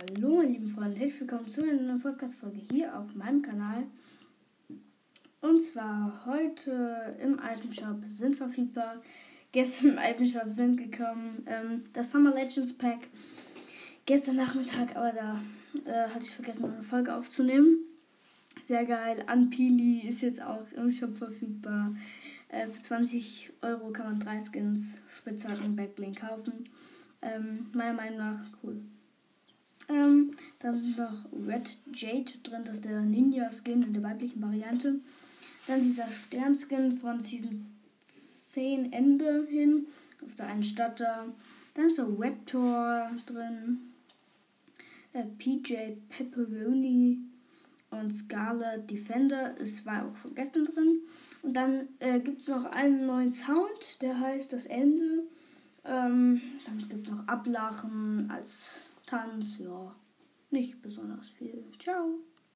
Hallo, meine lieben Freunde, herzlich willkommen zu einer neuen Podcast-Folge hier auf meinem Kanal. Und zwar heute im Item Shop sind verfügbar, gestern im Item Shop sind gekommen ähm, das Summer Legends Pack. Gestern Nachmittag, aber da äh, hatte ich vergessen, eine Folge aufzunehmen. Sehr geil. Anpili ist jetzt auch im Shop verfügbar. Äh, für 20 Euro kann man drei Skins, Spitzhack und Backbling kaufen. Ähm, meiner Meinung nach cool. Dann ist noch Red Jade drin, das ist der Ninja-Skin in der weiblichen Variante. Dann dieser Sternskin von Season 10 Ende hin, auf der einen Stadt da. Dann ist so Raptor drin, äh, PJ Pepperoni und Scarlet Defender. Es war auch schon gestern drin. Und dann äh, gibt es noch einen neuen Sound, der heißt das Ende. Ähm, dann gibt es noch Ablachen als Tanz, ja, nicht besonders viel. Ciao.